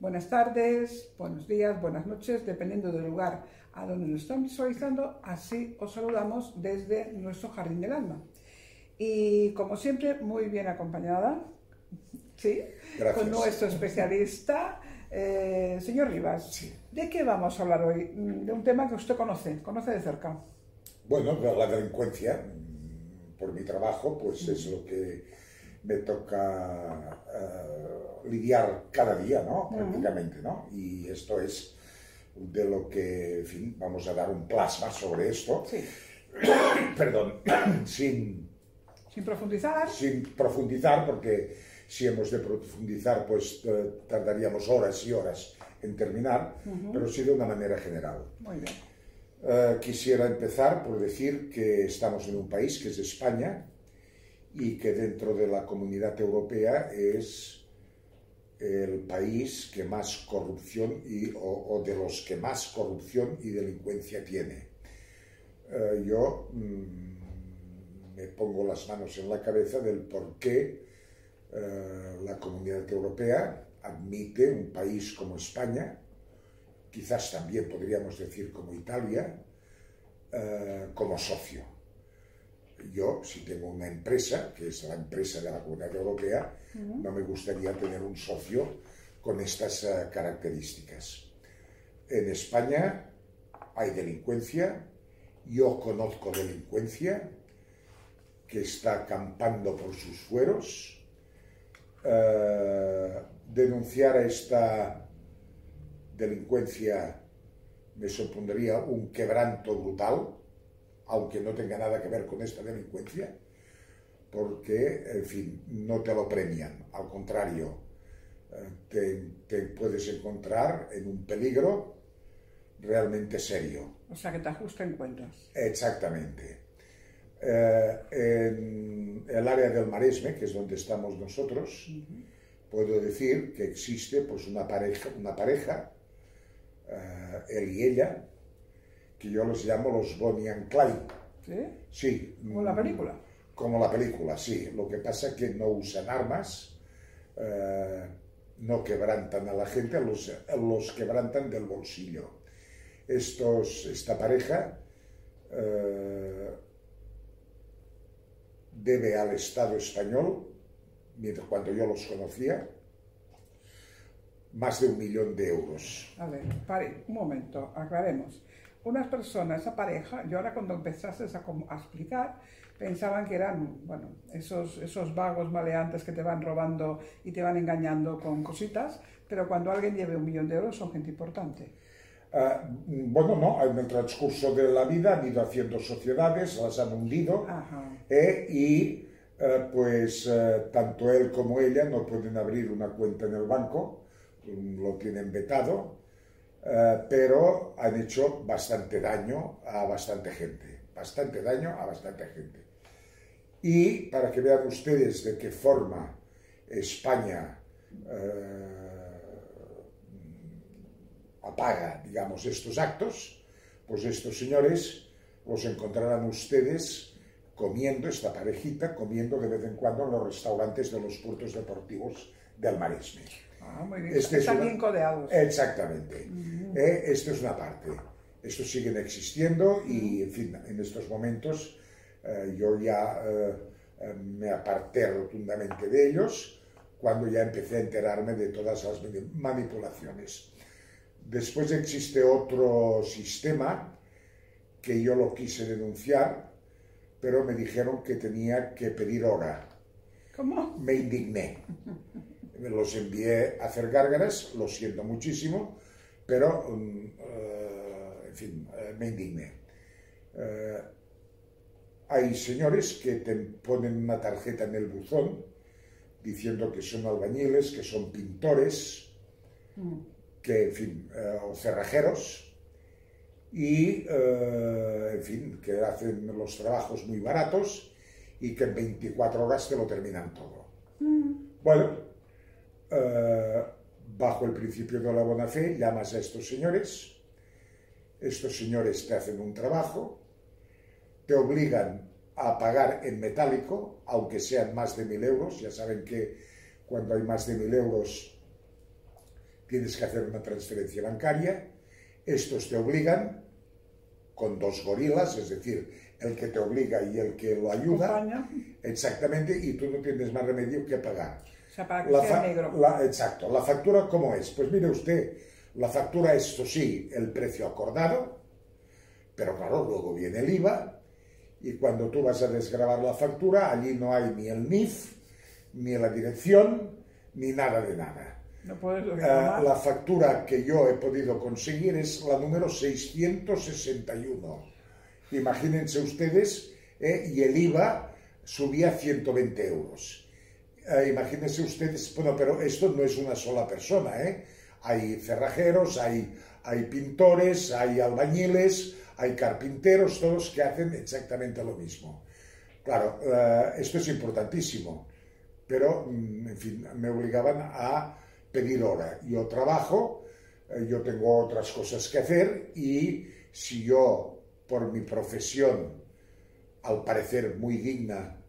Buenas tardes, buenos días, buenas noches, dependiendo del lugar a donde nos estamos visualizando, así os saludamos desde nuestro Jardín del Alma. Y como siempre, muy bien acompañada, ¿sí? Con nuestro especialista, eh, señor Rivas. ¿De qué vamos a hablar hoy? De un tema que usted conoce, conoce de cerca. Bueno, la delincuencia, por mi trabajo, pues es lo que me toca eh, lidiar cada día, ¿no? Prácticamente, ¿no? Y esto es de lo que, en fin, vamos a dar un plasma sobre esto. Sí. Perdón, sin... Sin profundizar. Sin profundizar, porque si hemos de profundizar, pues eh, tardaríamos horas y horas en terminar, pero sí de una manera general. Muy bien. Eh, quisiera empezar por decir que estamos en un país que es España, y que dentro de la comunidad europea es el país que más corrupción y, o, de los que más corrupción y delincuencia tiene. Eh, yo mm, me pongo las manos en la cabeza del por qué eh, la comunidad europea admite un país como España, quizás también podríamos decir como Italia, eh, como socio yo, si tengo una empresa, que es la empresa de la Comunidad Europea, no me gustaría tener un socio con estas eh, características. En España hay delincuencia, yo conozco delincuencia que está acampando por sus fueros. Eh, denunciar a esta delincuencia me supondría un quebranto brutal aunque no tenga nada que ver con esta delincuencia, porque, en fin, no te lo premian, al contrario, eh, te, puedes encontrar en un peligro realmente serio. O sea, que te ajusten cuentas. Exactamente. Eh, en el área del Maresme, que es donde estamos nosotros, puedo decir que existe pues, una pareja, una pareja eh, él y ella, que yo los llamo los Bonnie and Clyde. ¿Sí? Sí. ¿Como la película? Como la película, sí. Lo que pasa es que no usan armas, eh, no quebrantan a la gente, los, los quebrantan del bolsillo. Estos, esta pareja eh, debe al Estado español, mientras cuando yo los conocía, más de un millón de euros. A ver, pare, un momento, aclaremos unas personas, esa pareja, yo ahora cuando empezaste a, explicar, pensaban que eran, bueno, esos, esos vagos maleantes que te van robando y te van engañando con cositas, pero cuando alguien lleve un millón de euros son gente importante. Ah, bueno, no, en el transcurso de la vida han ido haciendo sociedades, las han hundido eh, y eh, pues eh, tanto él como ella no pueden abrir una cuenta en el banco, lo tienen vetado eh, pero han hecho bastante daño a bastante gente, bastante daño a bastante gente. Y para que vean ustedes de qué forma España eh, apaga, digamos, estos actos, pues estos señores los encontrarán ustedes comiendo, esta parejita, comiendo de vez en cuando en los restaurantes de los puertos deportivos del Maresme. Ah, este Están bien codeados. Exactamente. Eh, esto es una parte. Estos siguen existiendo y, en fin, en estos momentos eh, yo ya eh, me aparté rotundamente de ellos cuando ya empecé a enterarme de todas las manipulaciones. Después existe otro sistema que yo lo quise denunciar, pero me dijeron que tenía que pedir hora. ¿Cómo? Me indigné. Los envié a hacer gárgaras, lo siento muchísimo, pero, mm, eh, en fin, eh, me indigné. Eh, hay señores que te ponen una tarjeta en el buzón diciendo que son albañiles, que son pintores, mm. que, en fin, o cerrajeros, y, en fin, que hacen los trabajos muy baratos y que en 24 horas te lo terminan todo. Mm. Bueno, bajo el principio de la buena fe, llamas a estos señores, estos señores te hacen un trabajo, te obligan a pagar en metálico, aunque sean más de mil euros, ya saben que cuando hay más de mil euros tienes que hacer una transferencia bancaria, estos te obligan con dos gorilas, es decir, el que te obliga y el que lo ayuda, exactamente, y tú no tienes más remedio que pagar. O sea, para que sea negro. exacto. ¿La factura cómo es? Pues mire usted, la factura es, esto sí, el precio acordado, pero claro, luego viene el IVA, y cuando tú vas a desgrabar la factura, allí no hay ni el NIF, ni la dirección, ni nada de nada. No puedes uh, la factura que yo he podido conseguir es la número 661. Imagínense ustedes, eh, y el IVA subía 120 euros. Eh, imagínense ustedes, bueno, pero esto no es una sola persona, ¿eh? Hay cerrajeros, hay, hay pintores, hay albañiles, hay carpinteros, todos que hacen exactamente lo mismo. Claro, eh, esto es importantísimo, pero, mm, en fin, me obligaban a pedir hora. Yo trabajo, eh, yo tengo otras cosas que hacer y si yo, por mi profesión, al parecer muy digna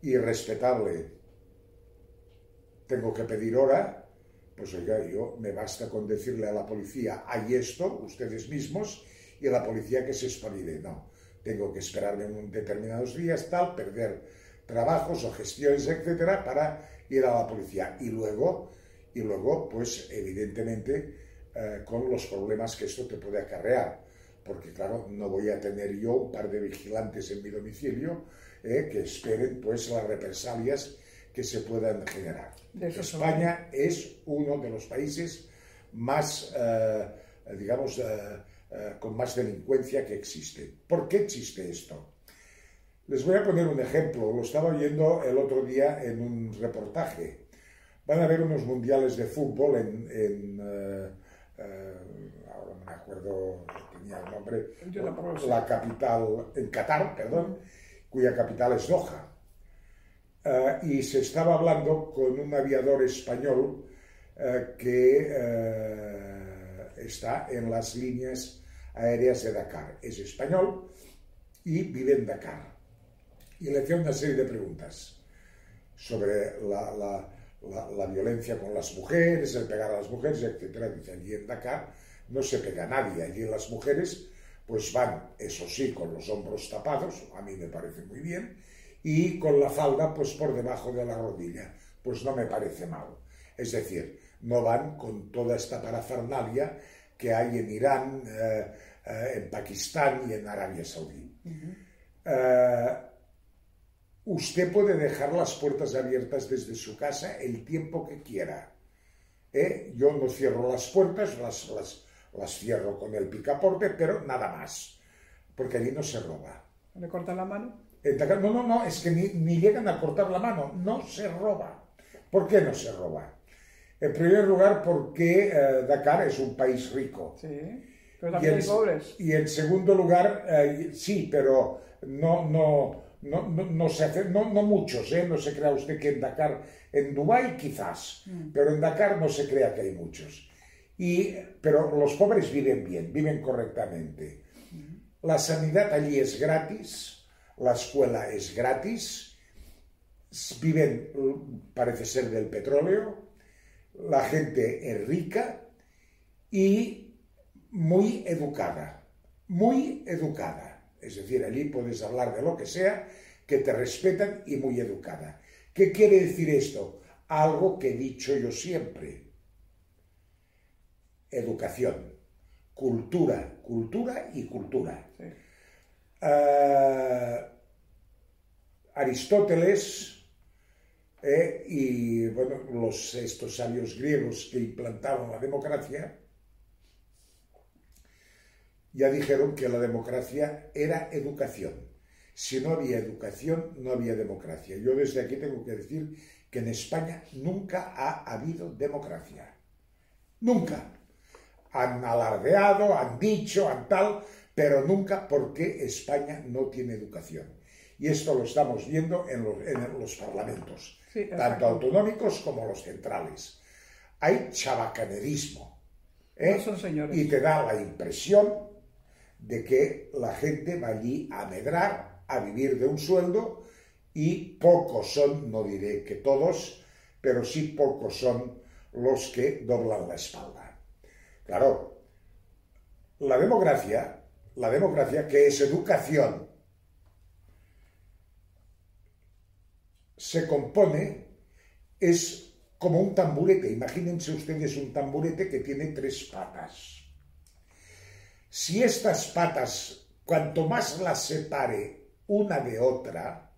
y respetable, tengo que pedir hora, pues oiga, yo me basta con decirle a la policía, hay esto, ustedes mismos, y la policía que se espabile. No, tengo que esperarme un determinados días, tal, perder trabajos o gestiones, etcétera, para ir a la policía. Y luego, y luego pues evidentemente, eh, con los problemas que esto te puede acarrear. Porque claro, no voy a tener yo un par de vigilantes en mi domicilio eh, que esperen pues las represalias que se puedan generar. España es uno de los países más, eh, digamos, eh, con más delincuencia que existe. ¿Por qué existe esto? Les voy a poner un ejemplo, lo estaba oyendo el otro día en un reportaje. Van a haber unos mundiales de fútbol en, eh, eh, ahora no me acuerdo, tenía el nombre, la capital, en Qatar, perdón, cuya capital es Doha. Y se estaba hablando con un aviador español que está en las líneas aéreas de Dakar. Es español y vive en Dakar. Y le hacía una serie de preguntas sobre la, violencia con las mujeres, el pegar a las mujeres, etc. Dice, allí en Dakar no se pega a nadie, allí las mujeres pues van, eso sí, con los hombros tapados, a mí me parece muy bien, y con la falda pues por debajo de la rodilla, pues no me parece mal. Es decir, no van con toda esta parafernalia que hay en Irán, eh, eh, en Pakistán y en Arabia Saudí. Eh, usted puede dejar las puertas abiertas desde su casa el tiempo que quiera. Yo no cierro las puertas, las, las, cierro con el picaporte, pero nada más, porque allí no se roba. ¿Le cortan la mano? No, no, no, es que ni, ni, llegan a cortar la mano, no se roba. ¿Por qué no se roba? En primer lugar, porque eh, Dakar es un país rico. Sí, pero también hay pobres. Y en segundo lugar, eh, sí, pero no, no, no, no, se hace, no, no muchos, ¿eh? No se crea usted que en Dakar, en Dubái quizás, mm. pero en Dakar no se crea que hay muchos. Y, pero los pobres viven bien, viven correctamente. Mm. La sanidad allí es gratis, la escuela es gratis, viven, parece ser, del petróleo, la gente es rica y muy educada, muy educada. Es decir, allí puedes hablar de lo que sea, que te respetan y muy educada. ¿Qué quiere decir esto? Algo que he dicho yo siempre. Educación, cultura, cultura y cultura. Ah, Aristóteles eh, y bueno, los, estos sabios griegos que implantaron la democracia ya dijeron que la democracia era educación. Si no había educación, no había democracia. Yo desde aquí tengo que decir que en España nunca ha habido democracia. Nunca. Han alardeado, han dicho, han tal, pero nunca porque España no tiene educación. Y esto lo estamos viendo en los, en los parlamentos tanto autonómicos como los centrales. Hay chabacanerismo. ¿eh? Y te da la impresión de que la gente va allí a medrar, a vivir de un sueldo, y pocos son, no diré que todos, pero sí pocos son los que doblan la espalda. Claro, la democracia, la democracia que es educación, se compone, es como un tamburete. Imagínense ustedes un tamburete que tiene tres patas. Si estas patas, cuanto más las separe una de otra,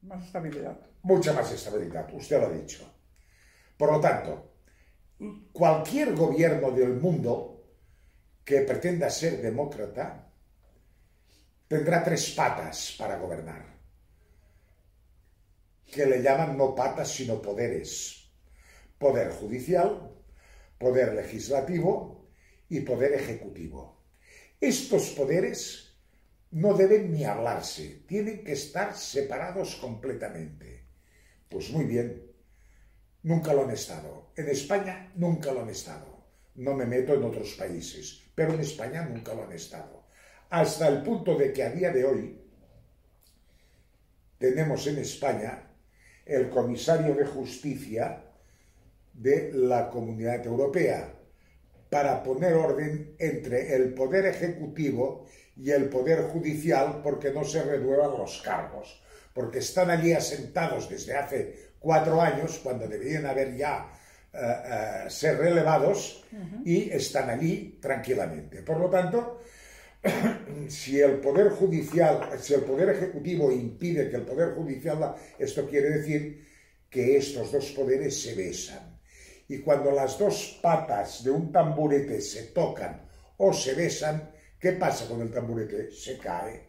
más estabilidad. Mucha más estabilidad, usted lo ha dicho. Por lo tanto, cualquier gobierno del mundo que pretenda ser demócrata tendrá tres patas para gobernar, que le llaman no patas sino poderes. Poder judicial, poder legislativo y poder ejecutivo. Estos poderes no deben ni hablarse, tienen que estar separados completamente. Pues muy bien, nunca lo han estado. En España nunca lo han estado. No me meto en otros países, pero en España nunca lo han estado. Hasta el punto de que a día de hoy tenemos en España el comisario de justicia de la Comunidad Europea para poner orden entre el poder ejecutivo y el Poder Judicial porque no se renuevan los cargos, porque están allí asentados desde hace cuatro años, cuando deberían haber ya eh, eh, ser relevados, y están allí tranquilamente. Por lo tanto, si el Poder Judicial, si el Poder Ejecutivo impide que el Poder Judicial, esto quiere decir que estos dos poderes se besan. Y cuando las dos patas de un tamburete se tocan o se besan, ¿Qué pasa con el tamburete? Se cae.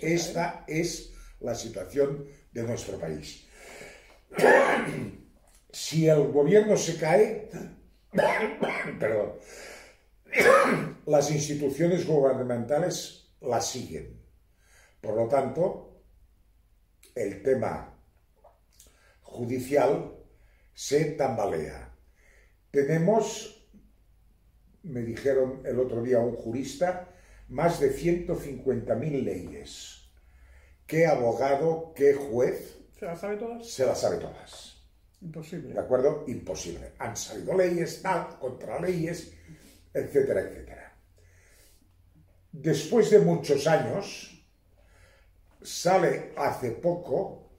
Esta es la situación de nuestro país. si el gobierno se cae, perdón, las instituciones gubernamentales la siguen. Por lo tanto, el tema judicial se tambalea. Tenemos me dijeron el otro día un jurista, más de 150.000 leyes. ¿Qué abogado, qué juez? ¿Se las sabe todas? Se las sabe todas. Imposible. ¿De acuerdo? Imposible. Han salido leyes, tal, contra leyes, etcétera, etcétera. Después de muchos años, sale hace poco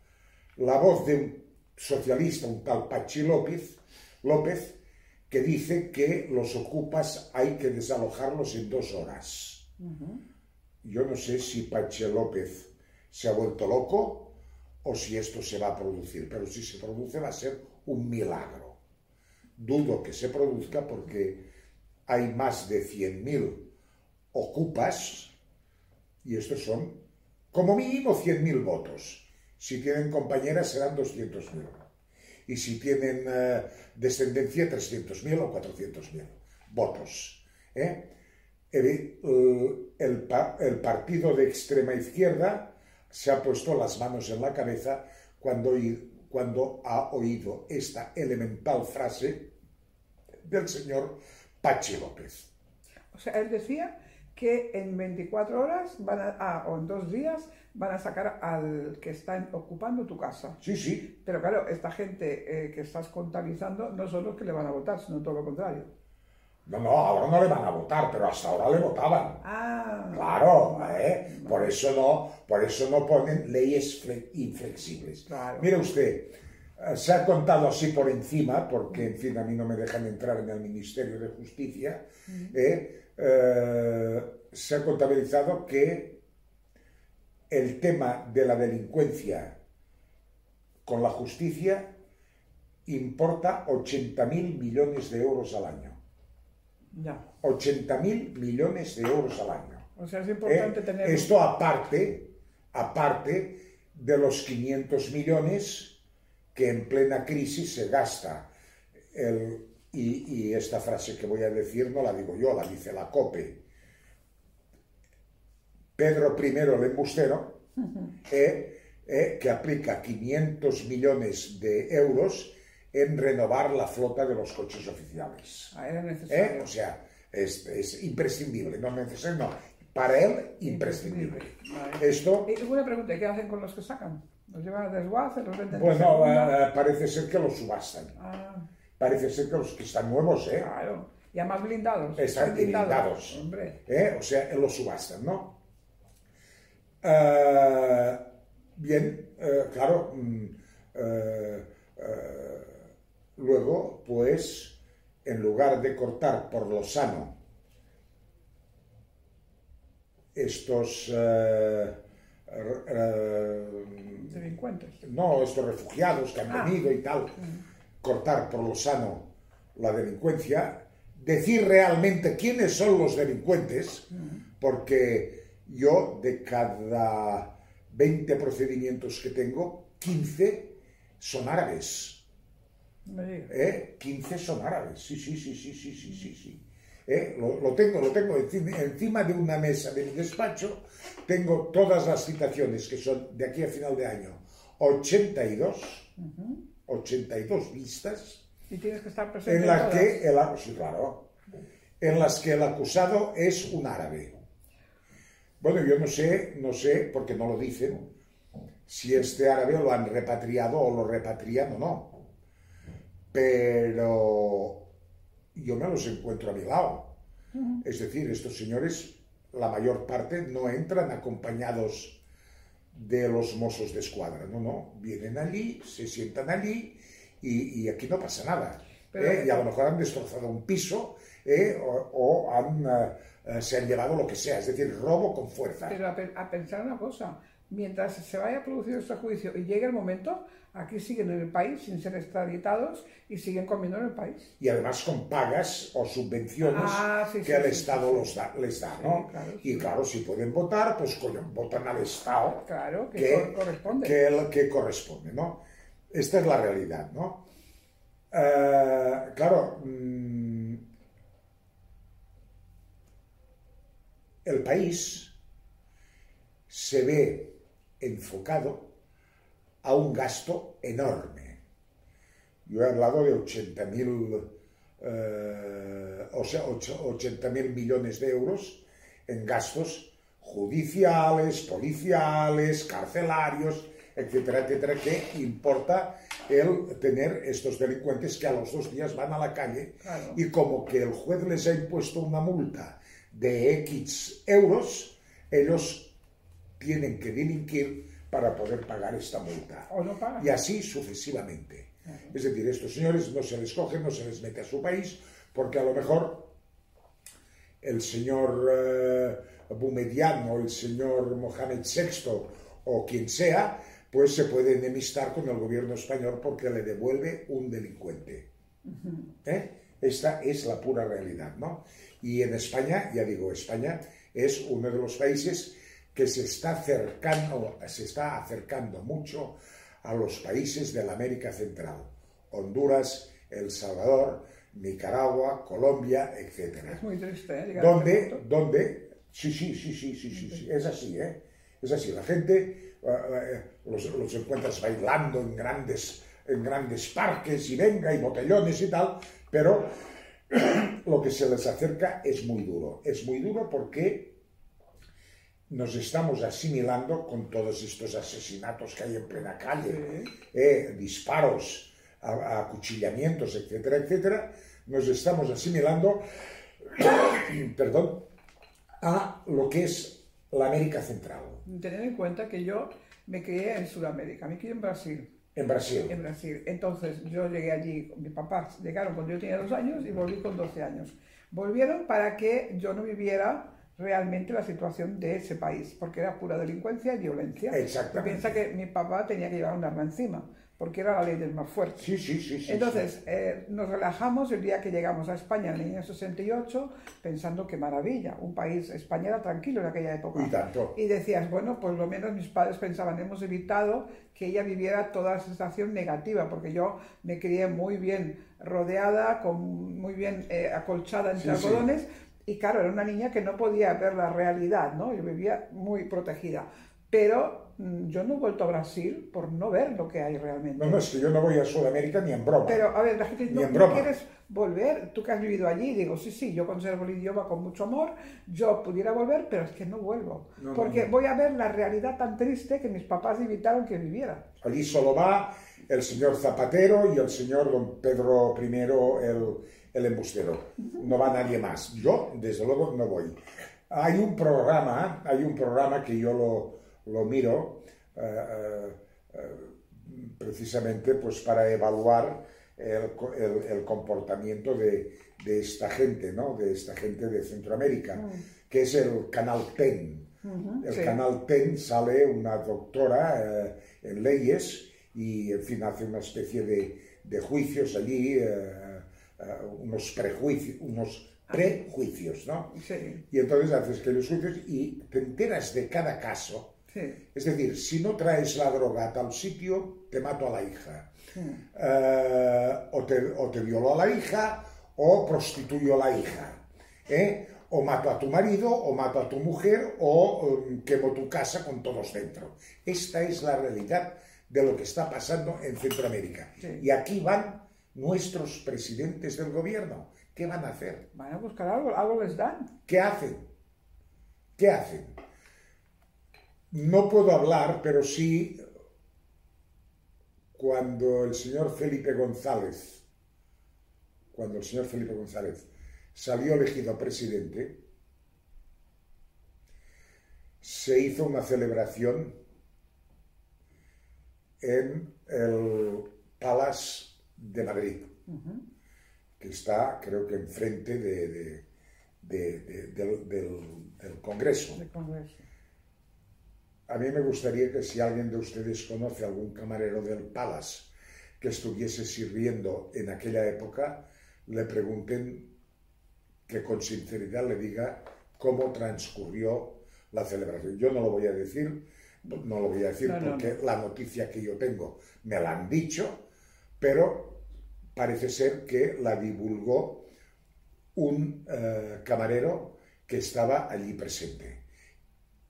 la voz de un socialista, un tal Pachi López, López que dice que los ocupas hay que desalojarlos en dos horas. Yo no sé si Pache López se ha vuelto loco o si esto se va a producir, pero si se produce va a ser un milagro. Dudo que se produzca porque hay más de 100.000 ocupas y estos son como mínimo 100.000 votos. Si tienen compañeras serán 200.000 y si tienen eh, descendencia 300.000 o 400.000 votos. ¿eh? El, el, partido de extrema izquierda se ha puesto las manos en la cabeza cuando ha oído esta elemental frase del señor Pachi López. O sea, él decía que en 24 horas van a, ah, o en dos días van a sacar al que está ocupando tu casa. Sí, sí. Pero claro, esta gente eh, que estás contabilizando no son los que le van a votar, sino todo lo contrario. No, no, ahora no le van a votar, pero hasta ahora le votaban. Ah. Claro, ¿eh? Por eso no, por eso no ponen leyes inflexibles. Claro. Mire usted, se ha contado así por encima, porque en fin a mí no me dejan entrar en el Ministerio de Justicia, ¿eh? Eh, se ha contabilizado que el tema de la delincuencia con la justicia importa 80.000 millones de euros al año. Ya. 80.000 millones de euros al año. O sea, es importante ¿Eh? tener... Esto aparte, aparte de los 500 millones que en plena crisis se gasta el y, esta frase que voy a decir no la digo yo, la dice la COPE. Pedro I el embustero, eh, eh, que aplica 500 millones de euros en renovar la flota de los coches oficiales. Ah, era necesario. Eh, o sea, es, es, imprescindible, no necesario, no, para él imprescindible. Esto... Y una pregunta, ¿qué hacen con los que sacan? ¿Los llevan a desguace? ¿Los venden? Bueno, uh, parece ser que los subastan. Ah. Parece ser que los que están nuevos, ¿eh? Claro. Y además blindados. Están blindados. blindados hombre. ¿eh? O sea, los subastan, ¿no? Uh, bien, uh, claro. Mm, luego, pues, en lugar de cortar por lo sano estos uh, delincuentes. No, estos refugiados que han ah. venido y tal, mm. cortar por lo sano la delincuencia, decir realmente quiénes son los delincuentes, mm. porque yo de cada 20 procedimientos que tengo, 15 son árabes. ¿Eh? 15 son árabes, sí, sí, sí, sí, sí, sí, sí. sí. ¿Eh? lo, tengo, lo tengo encima de una mesa de mi despacho, tengo todas las citaciones que son de aquí a final de año, 82, 82 listas. Y tienes que estar presente. En las que el, sí, claro, en las que el acusado es un árabe. Bueno, yo no sé, no sé, porque no lo dicen, si este árabe lo han repatriado o lo repatrian o no. Pero yo me los encuentro a mi lado. Es decir, estos señores, la mayor parte, no entran acompañados de los mozos de escuadra, no, no, vienen allí, se sientan allí y, aquí no pasa nada. ¿eh? Y a lo mejor han destrozado un piso ¿eh? o, han, eh, se han llevado lo que sea, es decir, robo con fuerza. Pero a pensar una cosa, mientras se vaya a producir este juicio y llegue el momento, aquí siguen en el país sin ser extraditados y siguen comiendo en el país. Y además con pagas o subvenciones ah, que el Estado los da, les da, ¿no? y claro, si pueden votar, pues votan al Estado. Claro, que, corresponde. Que, el, que corresponde, ¿no? Esta es la realidad, ¿no? Eh, claro, mm, el país se ve enfocado a un gasto enorme. Yo he hablado de 80.000 eh, o sea, 80 millones de euros en gastos judiciales, policiales, carcelarios, etcétera, etcétera, que importa el tener estos delincuentes que a los dos días van a la calle y como que el juez les ha impuesto una multa de X euros, ellos tienen que delinquir para poder pagar esta multa. Y así sucesivamente. Es decir, estos señores no se les coge, no se les mete a su país, porque a lo mejor el señor eh, Bumediano o el señor Mohamed VI o quien sea, pues se puede enemistar con el gobierno español porque le devuelve un delincuente. ¿Eh? Esta es la pura realidad, ¿no? Y en España, ya digo, España es uno de los países que se está acercando, se está acercando mucho a los países de la América Central, Honduras, El Salvador, Nicaragua, Colombia, etc. Es muy triste, ¿eh? Donde, donde, sí, sí, sí, sí, sí, sí, es así, ¿eh? Es así, la gente eh, eh, los, los, encuentras bailando en grandes, en grandes parques y venga, y botellones y tal, pero lo que se les acerca es muy duro. Es muy duro porque nos estamos asimilando con todos estos asesinatos que hay en plena calle, eh, disparos, acuchillamientos, etcétera, etcétera, nos estamos asimilando, perdón, a lo que es la América Central. Tener en cuenta que yo me crié en Sudamérica, me crié en Brasil. En Brasil. En Brasil. Entonces yo llegué allí, mis papás llegaron cuando yo tenía dos años y volví con 12 años. Volvieron para que yo no viviera realmente la situación de ese país, porque era pura delincuencia y violencia. Exactamente. Piensa que mi papá tenía que llevar un arma encima, porque era la ley del más fuerte. Sí, sí, sí. sí Entonces, eh, nos relajamos el día que llegamos a España en el año 68, pensando que maravilla, un país, España era tranquilo en aquella época. Y tanto. Y decías, bueno, pues lo menos mis padres pensaban, hemos evitado que ella viviera toda esa sensación negativa, porque yo me crié muy bien rodeada, con, muy bien eh, acolchada entre algodones, y claro, era una niña que no podía ver la realidad, ¿no? Yo vivía muy protegida. pero mm, yo no he vuelto a Brasil por no ver lo que hay realmente. No, no, es que yo no voy a Sudamérica ni en broma. Pero, a ver, la gente Ni no, quieres volver, tú que has vivido allí, digo, sí, sí, yo conservo el idioma con mucho amor, yo pudiera volver, pero es que no vuelvo, no, porque no. voy a ver la realidad tan triste que mis papás evitaron que viviera. Allí solo va el señor Zapatero y el señor don Pedro I, el, el embustero. No va nadie más. Yo, desde luego, no voy. Hay un programa, hay un programa que yo lo, lo miro eh, eh, eh, precisamente pues para evaluar el, co- el- el comportamiento de, de esta gente, ¿no? De esta gente de Centroamérica, que es el Canal TEN. El sí. canal TEN sale una doctora en leyes y, en fin, hace una especie de, de juicios allí, eh, unos prejuicios, unos prejuicios, ¿no? Sí, Y entonces haces aquellos juicios y te enteras de cada caso. sí, Es decir, si no traes la droga a tal sitio, te mato a la hija. Eh, o, te, o te violo a la hija o prostituyo a la hija. ¿eh? O mato a tu marido, o mato a tu mujer, o em, quemo tu casa con todos dentro. Esta es la realidad de lo que está pasando en Centroamérica. Sí. Y aquí van nuestros presidentes del gobierno. ¿Qué van a hacer? van a buscar algo, algo les dan. ¿Qué hacen? ¿Qué hacen? No puedo hablar, pero sí cuando el señor Felipe González, cuando el señor Felipe González salió elegido presidente, se hizo una celebración en el Palace de Madrid, que está, creo que enfrente de, de- de- de- del, del- del Congreso. A mí me gustaría que si alguien de ustedes conoce algún camarero del Palace que estuviese sirviendo en aquella época, le pregunten que con sinceridad le diga cómo transcurrió la celebración. Yo no lo voy a decir, no lo voy a decir No, no, porque la noticia que yo tengo me la han dicho, pero parece ser que la divulgó un eh, camarero que estaba allí presente.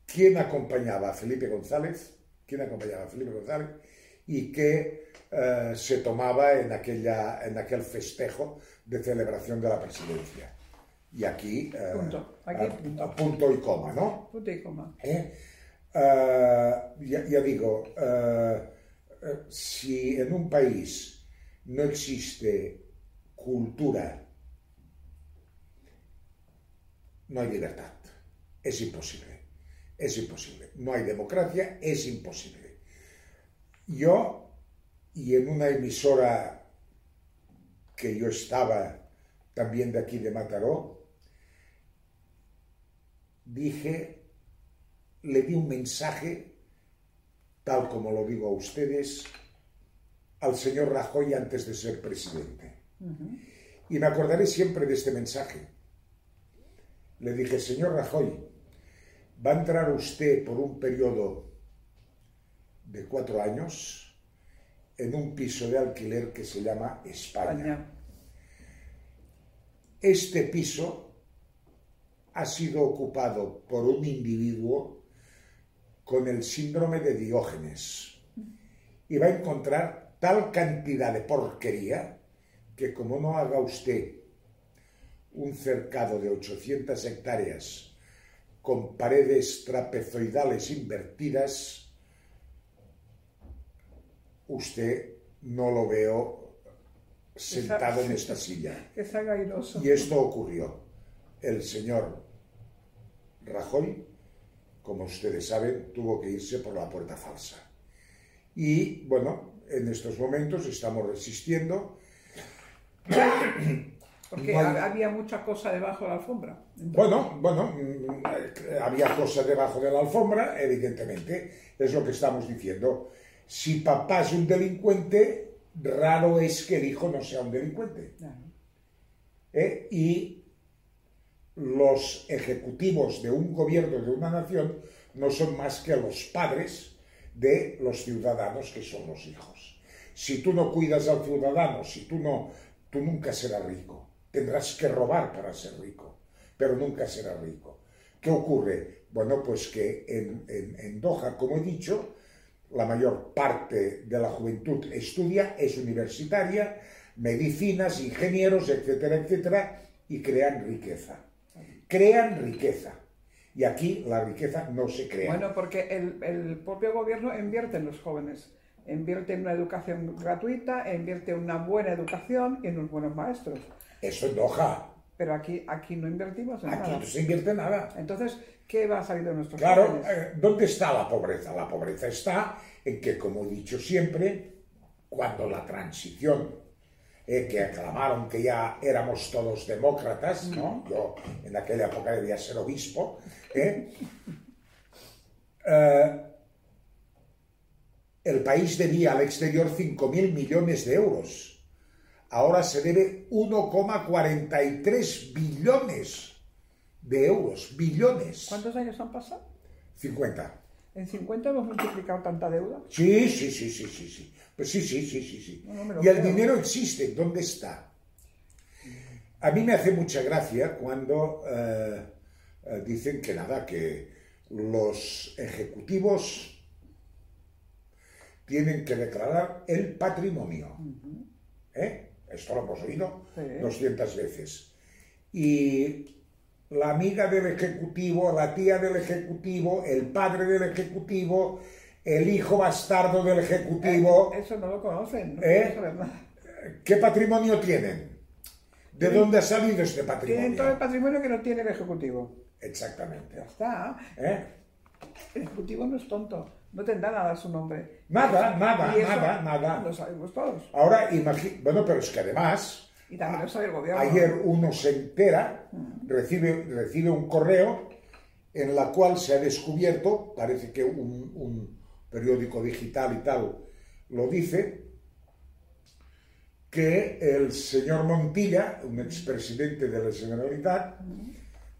¿Quién acompañaba a Felipe González? ¿Quién acompañaba a Felipe González? Y qué eh, se tomaba en, aquella, en aquel festejo de celebración de la presidencia. Y aquí, eh, Punto. Aquí a- punto. a punto y coma, ¿no? Punto y coma. ¿Eh? Ya, ya digo, si en un país no existe cultura, no hay libertad. Es imposible. Es imposible. No hay democracia, es imposible. Yo, y en una emisora que yo estaba también de aquí de Mataró, dije, le di un mensaje, tal como lo digo a ustedes, al señor Rajoy antes de ser presidente. Y me acordaré siempre de este mensaje. Le dije, señor Rajoy, va a entrar usted por un periodo de cuatro años en un piso de alquiler que se llama España. España. Este piso ha sido ocupado por un individuo con el síndrome de Diógenes y va a encontrar tal cantidad de porquería que como no haga usted un cercado de 800 hectáreas con paredes trapezoidales invertidas, usted no lo veo sentado en esta silla. Airoso. Y esto ocurrió. El señor Rajoy, como ustedes saben, tuvo que irse por la puerta falsa. Y bueno, en estos momentos estamos resistiendo. Porque había mucha cosa debajo de la alfombra. Bueno, bueno, mm, había cosas debajo de la alfombra, evidentemente, es lo que estamos diciendo. Si papá es un delincuente, raro es que el hijo no sea un delincuente. Claro. ¿eh? y los ejecutivos de un gobierno, de una nación, no son más que los padres de los ciudadanos que son los hijos. Si tú no cuidas al ciudadano, si tú no, tú nunca serás rico. Tendrás que robar para ser rico, pero nunca serás rico. ¿Qué ¿Qué ocurre? Bueno, pues que en, en, Doha, como he dicho, la mayor parte de la juventud estudia, es universitaria, medicinas, ingenieros, etcétera, etcétera, y crean riqueza. Crean riqueza. Y aquí la riqueza no se crea. Bueno, porque el, el propio gobierno invierte en los jóvenes invierte en una educación gratuita, invierte en una buena educación y en unos buenos maestros. Eso es Doha. Pero aquí, aquí no invertimos en aquí nada. Aquí no se invierte nada. Entonces, ¿qué va a salir de nuestros Claro, eh, ¿dónde está la pobreza? La pobreza está en que, como he dicho siempre, cuando la transición, eh, que aclamaron que ya éramos todos demócratas, ¿no? Yo en aquella época debía ser obispo, ¿eh? eh el país debía al exterior 5.000 millones de euros. Ahora se debe 1,43 billones de euros. Billones. ¿Cuántos años han pasado? 50. ¿En 50 hemos multiplicado tanta deuda? Sí, sí, sí, sí, sí. sí. Pues sí, sí, sí, sí. sí. y el dinero existe. ¿Dónde está? A mí me hace mucha gracia cuando eh, eh, dicen que nada, que los ejecutivos tienen que declarar el patrimonio. ¿Eh? Esto lo hemos oído 200 veces. Y la amiga del ejecutivo, la tía del ejecutivo, el padre del ejecutivo, el hijo bastardo del ejecutivo. Eh, eso no lo conocen, no ¿Eh? ¿Qué patrimonio tienen? ¿De dónde ha salido este patrimonio? Tienen todo el patrimonio que no tiene el ejecutivo. Exactamente. Ya está. El ejecutivo no es tonto. No tendrá nada su nombre. Nada, nada, nada, nada. Lo sabemos todos. Ahora, imagínate, bueno, pero es que además... Y también lo sabe el gobierno. Ayer uno se entera, mm. recibe, recibe un correo en la cual se ha descubierto, parece que un, un periódico digital y tal lo dice, que el señor Montilla, un expresidente de la Generalitat,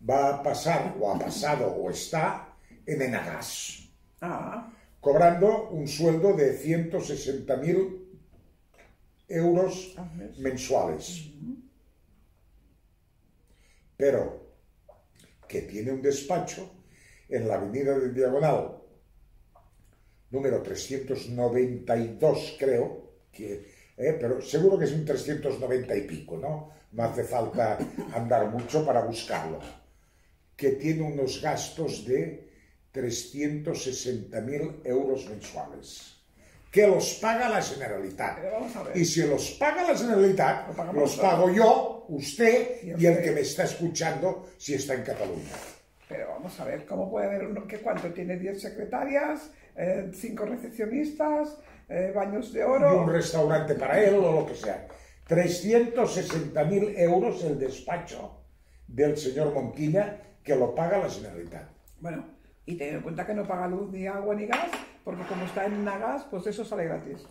va a pasar, o ha pasado, o está en Enagas. Ah cobrando un sueldo de 160.000 euros mensuales. Pero que tiene un despacho en la avenida del Diagonal, número 392 creo, que, eh, pero seguro que es un 390 y pico, ¿no? No hace falta andar mucho para buscarlo. Que tiene unos gastos de 360.000 euros mensuales que los paga la Generalitat. Y si los paga la Generalitat, los pago yo, usted y, el que me está escuchando si está en Cataluña. Vamos a ver, ¿cómo puede haber uno que cuánto tiene 10 secretarias, 5 eh, recepcionistas, eh, baños de oro? Y un restaurante para él o lo que sea. 360.000 euros el despacho del señor Montilla que lo paga la Generalitat. Bueno, y tener en cuenta que no paga luz, ni agua, ni gas, porque como está en gas, pues eso sale gratis.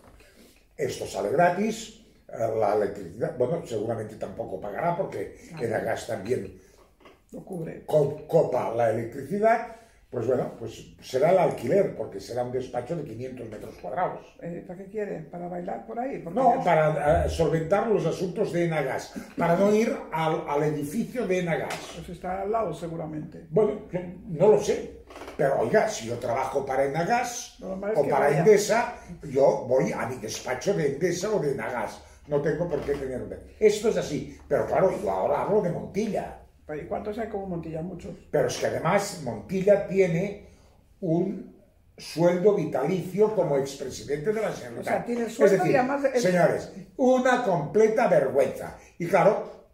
Esto sale gratis, eh, la electricidad, bueno, seguramente tampoco pagará porque el gas también lo cubre. copa la electricidad, pues bueno, pues será el alquiler, porque será un despacho de 500 metros cuadrados. Eh, ¿Para qué quiere? ¿Para bailar por ahí? No, para eh, solventar los asuntos de Enagas, para no ir al, edificio de Enagas. Pues está al lado seguramente. Bueno, no lo sé, pero oiga, si yo trabajo para Enagas o para Endesa, yo voy a mi despacho de Endesa o de Enagas. No tengo por qué tener... Esto es así, pero claro, yo ahora hablo de Montilla. ¿Y cuántos hay como Montilla? Muchos. Pero es que además Montilla tiene un sueldo vitalicio como expresidente de la Generalitat. O sea, tiene sueldo es decir, señores, una completa vergüenza. Y claro,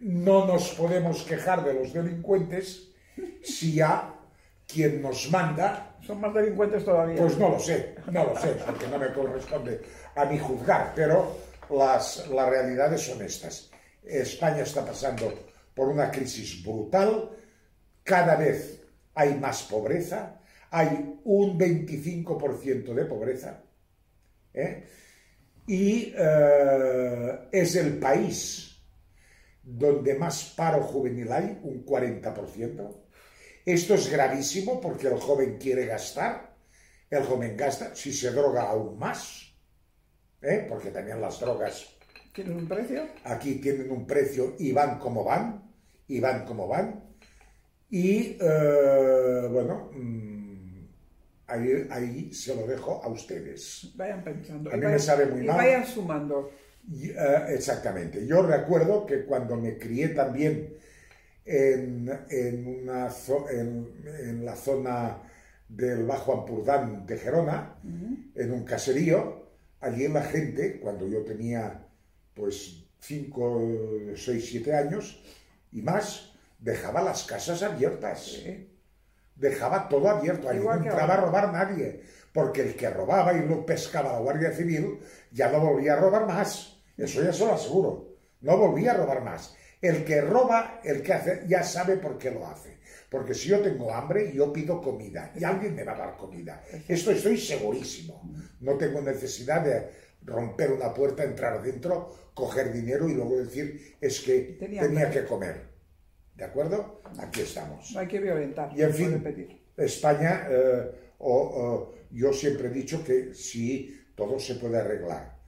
no nos podemos quejar de los delincuentes si ya quien nos manda... Son más delincuentes todavía. Pues no lo sé, no lo sé, porque no me corresponde a mí juzgar, pero las, las realidades son estas. España está pasando por una crisis brutal, cada vez hay más pobreza, hay un 25% de pobreza, ¿eh? y eh, es el país donde más paro juvenil hay, un 40%. Esto es gravísimo porque el joven quiere gastar, el joven gasta, si se droga aún más, ¿eh? porque también las drogas ¿Tienen un precio? Aquí tienen un precio y van como van, y van como van. Y eh, bueno, mm, ahí, ahí se lo dejo a ustedes. Vayan pensando. A mí me sabe muy y mal. vayan sumando. Y, eh, exactamente. Yo recuerdo que cuando me crié también en, en una zo- en, en la zona del Bajo Ampurdán de Gerona, en un caserío, allí la gente, cuando yo tenía pues 5, 6, 7 años y más, dejaba las casas abiertas dejaba todo abierto, Igual no entraba a robar nadie, porque el que robaba y lo pescaba la Guardia Civil ya no volvía a robar más, eso ya se lo aseguro, no volvía a robar más. El que roba, el que hace, ya sabe por qué lo hace. Porque si yo tengo hambre, yo pido comida y alguien me va a dar comida. Esto estoy segurísimo. No tengo necesidad de romper una puerta, entrar dentro, coger dinero y luego decir es que Tenía tenía que comer. ¿De acuerdo? Aquí estamos. No hay que violentar. Y en fin. España, eh, o- o- yo siempre he dicho que sí, todo se puede arreglar,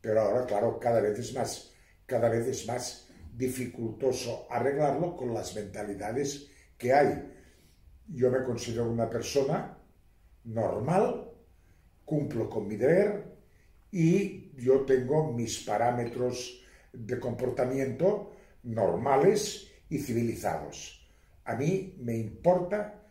pero ahora, claro, cada vez es más, cada vez es más dificultoso arreglarlo con las mentalidades que hay. Yo me considero una persona normal, cumplo con mi deber y yo tengo mis parámetros de comportamiento normales y civilizados. A mí me importa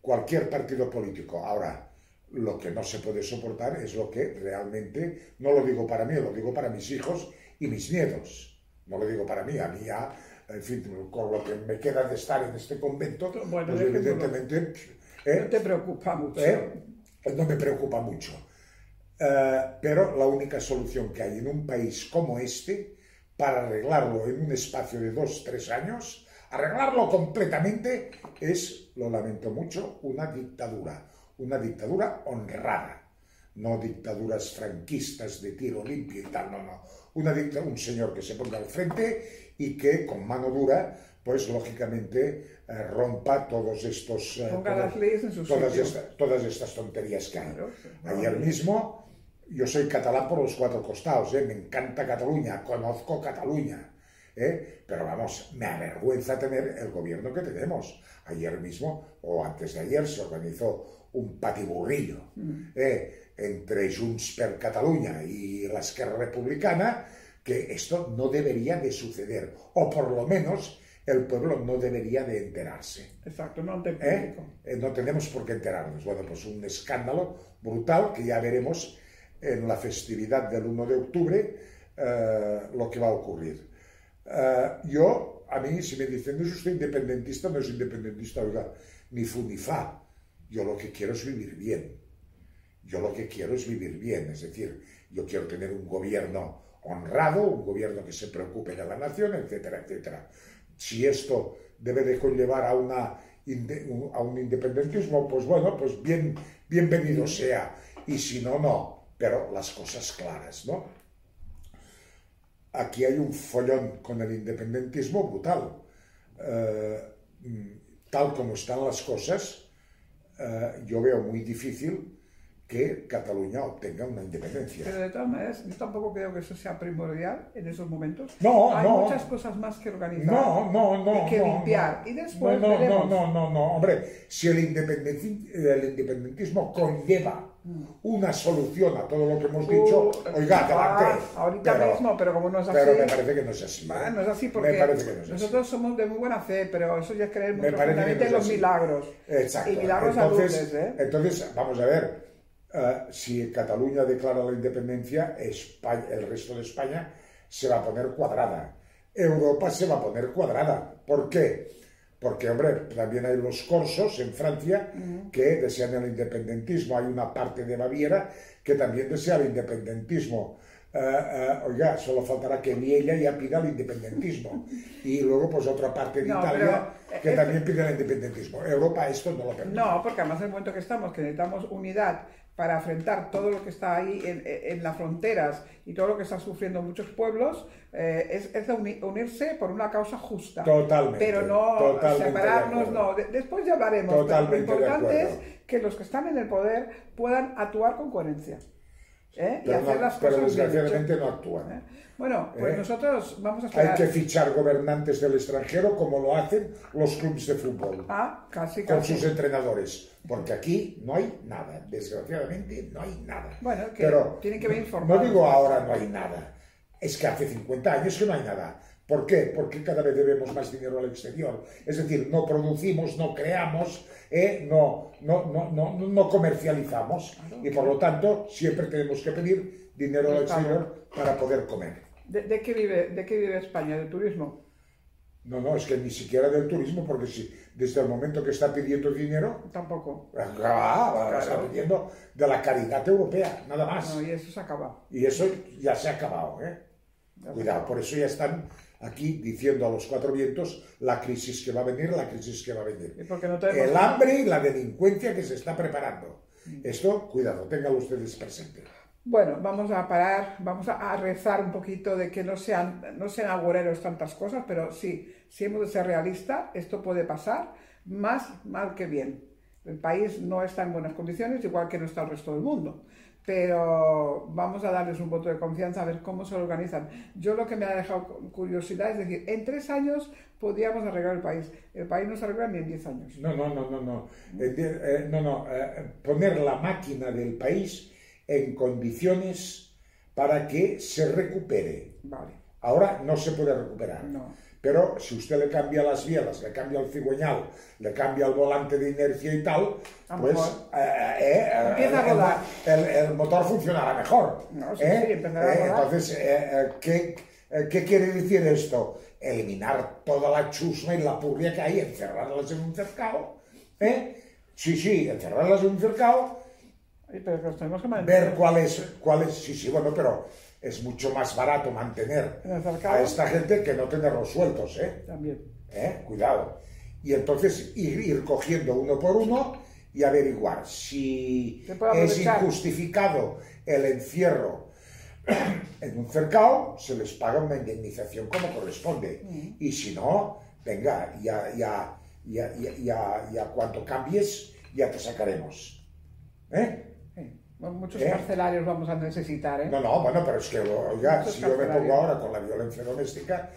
cualquier partido político. Ahora, lo que no se puede soportar es lo que realmente, no lo digo para mí, lo digo para mis hijos y mis nietos. No lo digo para mí, a mí ya, en fin, con lo que me queda de estar en este convento, Bueno, pues evidentemente ¿eh? No te preocupa mucho. ¿eh? no me preocupa mucho. Eh, pero la única solución que hay en un país como este, para arreglarlo en un espacio de dos, tres años, arreglarlo completamente, es, lo lamento mucho, una dictadura. Una dictadura honrada. No dictaduras franquistas de tiro limpio y tal, no, no. Una dicta- un señor que se ponga al frente y que con mano dura, pues lógicamente eh, rompa todos estos... eh, todas- las leyes en su todas, sitio. esta- todas estas tonterías que hay. Claro, Ayer mismo, yo soy catalán por los cuatro costados, ¿eh? me encanta Cataluña, conozco Cataluña, ¿eh? pero vamos, me avergüenza tener el gobierno que tenemos. Ayer mismo, o antes de ayer, se organizó un patiburrillo ¿eh? entre Junts per Catalunya y la Esquerra Republicana, que esto no debería de suceder, o por lo menos el pueblo no debería de enterarse. Exacto, no ¿eh? Eh, no tenemos por qué enterarnos. Bueno, pues un escándalo brutal que ya veremos en la festividad del 1 de octubre eh, lo que va a ocurrir. Eh, yo, a mí, si me dicen, es usted independentista, no es independentista, oiga, ni fu ni fa. Yo lo que quiero es vivir bien. Yo lo que quiero es vivir bien, es decir, yo quiero tener un gobierno honrado, un gobierno que se preocupe de la nación, etcétera, etcétera. Si esto debe de conllevar a, una, a un independentismo, pues bueno, pues bien, bienvenido sea. Y si no, no. Pero las cosas claras, ¿no? Aquí hay un follón con el independentismo brutal. Eh, mm, tal como están las cosas, eh, yo veo muy difícil que Cataluña obtenga una independencia. Pero de todas maneras, yo tampoco creo que eso sea primordial en esos momentos. No, Hay no. muchas cosas más que organizar. No, no, no. Y que no, limpiar. no. Y después no, no, veremos. no, no, no, no, hombre, si el, independenti- el independentismo conlleva una solución a todo lo que hemos dicho, Uh, oiga, ah, adelante. ahorita Pero- mismo, pero como no es así. Pero me parece que no es así. Ah, no es así porque Me parece que no es así. nosotros somos de muy buena fe, pero eso ya es creer muy profundamente no en los milagros. Exacto. Y milagros entonces, ¿eh? entonces, vamos a ver, eh, si Cataluña declara la independencia, España- el resto de España se va a poner cuadrada. Europa se va a poner cuadrada. ¿Por qué? Porque, hombre, también hay los corsos en Francia que desean el independentismo. Hay una parte de Baviera que también desea el independentismo. Eh, eh, oiga, solo faltará que Viella ya pida el independentismo. Y luego, pues, otra parte de No, Italia pero, que eh, también pide el independentismo. Europa esto no lo permite. No, porque además en el momento que estamos, que necesitamos unidad para afrontar todo lo que está ahí en, en las fronteras y todo lo que están sufriendo muchos pueblos, eh, es, es uni- unirse por una causa justa. Totalmente, Pero no totalmente separarnos, no. De- después ya hablaremos. pero Totalmente lo de importante es que los que están en el poder puedan actuar con coherencia. ¿Eh? y Pero, hacer no- las pero cosas bien desgraciadamente no actúan. ¿eh? Bueno, pues ¿Eh? nosotros vamos a Hay esperar. que fichar gobernantes del extranjero como lo hacen los clubes de fútbol. Ah, casi, con casi. sus entrenadores, porque aquí no hay nada, desgraciadamente no hay nada. Bueno, que Pero tienen que venir no formados. digo ahora no hay nada, es que hace 50 años que no hay nada. ¿Por qué? Porque cada vez debemos más dinero al exterior. Es decir, no producimos, no creamos, eh, no, no, no, no, no comercializamos y por lo tanto siempre tenemos que pedir dinero al exterior para poder comer. ¿De, de qué vive, ¿De qué vive España? ¿Del turismo? No, no, es que ni siquiera del turismo, porque si desde el momento que está pidiendo dinero, Tampoco. Ah, está Claro. pidiendo de la caridad europea, nada más. No, y eso se acaba. Y eso ya se ha acabado, ¿eh? Cuidado, por eso ya están aquí diciendo a los cuatro vientos la crisis que va a venir, la crisis que va a venir. no. El hambre y la delincuencia que se está preparando. Esto, cuidado, ténganlo ustedes presente. Bueno, vamos a parar, vamos a, a rezar un poquito de que no sean, no sean agoreros tantas cosas, pero sí, si hemos de ser realistas, esto puede pasar más mal que bien. El país no está en buenas condiciones, igual que no está el resto del mundo. Pero vamos a darles un voto de confianza a ver cómo se organizan. Yo lo que me ha dejado cu- curiosidad es decir, en tres años podríamos arreglar el país. El país no se arregla ni en diez años. No, no, no, no, no. Eh, no, no. eh, poner la máquina del país en condiciones para que se recupere. Vale, Ahora no se puede recuperar. no. Pero si usted le cambia las bielas, le cambia el cigüeñal, le cambia el volante de inercia y tal, pues eh, eh, eh, a el- rodar. El, el motor funcionará mejor. No, sí, sí, empezará a rodar. Entonces, ¿qué, ¿qué quiere decir esto? Eliminar toda la chusma y la purria que hay, encerrarlas en un cercado. ¿eh? Sí, sí, encerrarlas en un cercado Ay, Pero que ver mantener. cuál es, cuál es, sí, sí, bueno, pero es mucho más barato mantener a esta gente que no tenerlos sueltos, ¿eh? También. ¿Eh? Cuidado. Y entonces ir, ir cogiendo uno por uno y averiguar si es injustificado el encierro en un cercado, se les paga una indemnización como corresponde. Mm. Y si no, venga, ya, ya, ya, ya, ya, ya cuando cambies, ya te sacaremos. ¿Eh? Bueno, Muchos ¿Eh? carcelarios vamos a necesitar, ¿eh? No, no, bueno, pero es que, oiga, Muchos si yo me pongo ahora con la violencia doméstica,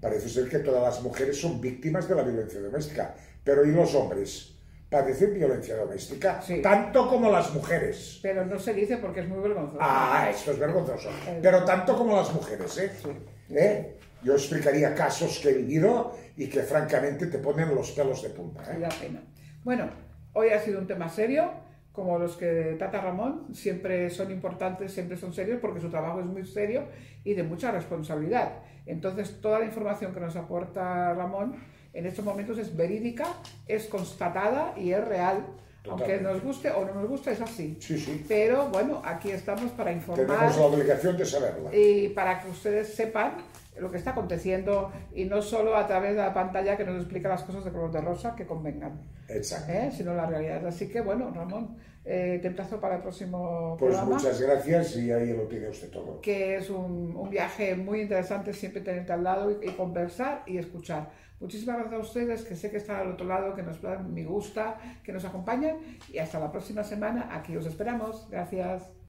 parece ser que todas las mujeres son víctimas de la violencia doméstica. Pero ¿y los hombres? ¿Padecen violencia doméstica? Sí. Tanto como las mujeres. Pero no se dice porque es muy vergonzoso. Ah, esto es vergonzoso. Eh. Pero tanto como las mujeres, ¿eh? Sí. ¿Eh? Yo explicaría casos que he vivido y que francamente te ponen los pelos de punta. ¿eh? da pena. Bueno, hoy ha sido un tema serio, como los que trata Ramón, siempre son importantes, siempre son serios porque su trabajo es muy serio y de mucha responsabilidad. Entonces, toda la información que nos aporta Ramón en estos momentos es verídica, es constatada y es real. Aunque Totalmente. nos guste o no nos guste, es así. Sí, sí. Pero bueno, aquí estamos para informar. Tenemos la obligación de saberla. y para que ustedes sepan lo que está aconteciendo y no solo a través de la pantalla que nos explica las cosas de color de rosa que convengan, Exacto. ¿eh? sino la realidad. Así que bueno, Ramón, eh, te emplazo para el próximo Pues programa, muchas gracias y ahí lo tiene usted todo. que es un, un viaje muy interesante siempre tenerte al lado y, y conversar y escuchar. Muchísimas gracias a ustedes, que sé que están al otro lado, que nos dan mi gusta, que nos acompañan y hasta la próxima semana. Aquí os esperamos. Gracias.